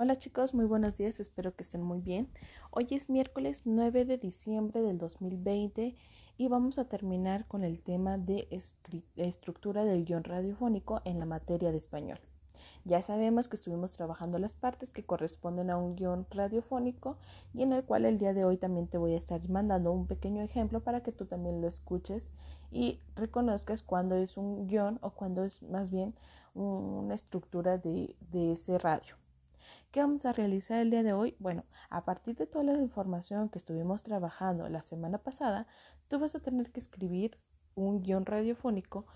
Hola chicos, muy buenos días, espero que estén muy bien. Hoy es miércoles 9 de diciembre del 2020 y vamos a terminar con el tema de estructura del guion radiofónico en la materia de español. Ya sabemos que estuvimos trabajando las partes que corresponden a un guion radiofónico y en el cual el día de hoy también te voy a estar mandando un pequeño ejemplo para que tú también lo escuches y reconozcas cuándo es un guion o cuándo es más bien una estructura de, de ese radio. ¿Qué vamos a realizar el día de hoy? Bueno, a partir de toda la información que estuvimos trabajando la semana pasada, tú vas a tener que escribir un guion radiofónico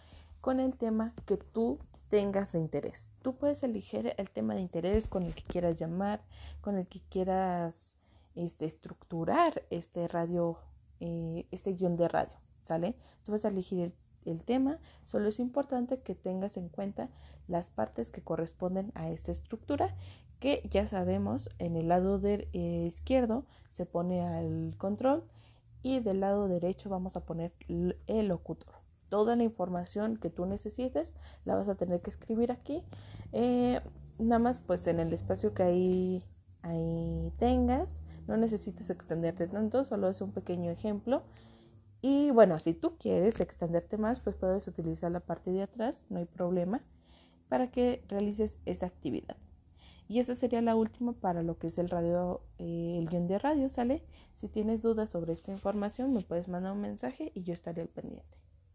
con el tema que tú tengas de interés. Tú puedes elegir el tema de interés con el que quieras llamar, con el que quieras este, estructurar este radio, eh, este guion de radio, ¿sale? Tú vas a elegir el el tema, solo es importante que tengas en cuenta las partes que corresponden a esta estructura, que ya sabemos en el lado de, eh, izquierdo se pone al control y del lado derecho vamos a poner el locutor. Toda la información que tú necesites la vas a tener que escribir aquí. Eh, nada más pues en el espacio que ahí, ahí tengas. No necesitas extenderte tanto, solo es un pequeño ejemplo. Y bueno, si tú quieres extenderte más, pues puedes utilizar la parte de atrás, no hay problema, para que realices esa actividad. Y esta sería la última para lo que es el radio, eh, el guion de radio, ¿sale? Si tienes dudas sobre esta información, me puedes mandar un mensaje y yo estaré al pendiente.